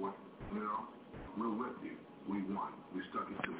You know, we're with you. We won. We stuck it to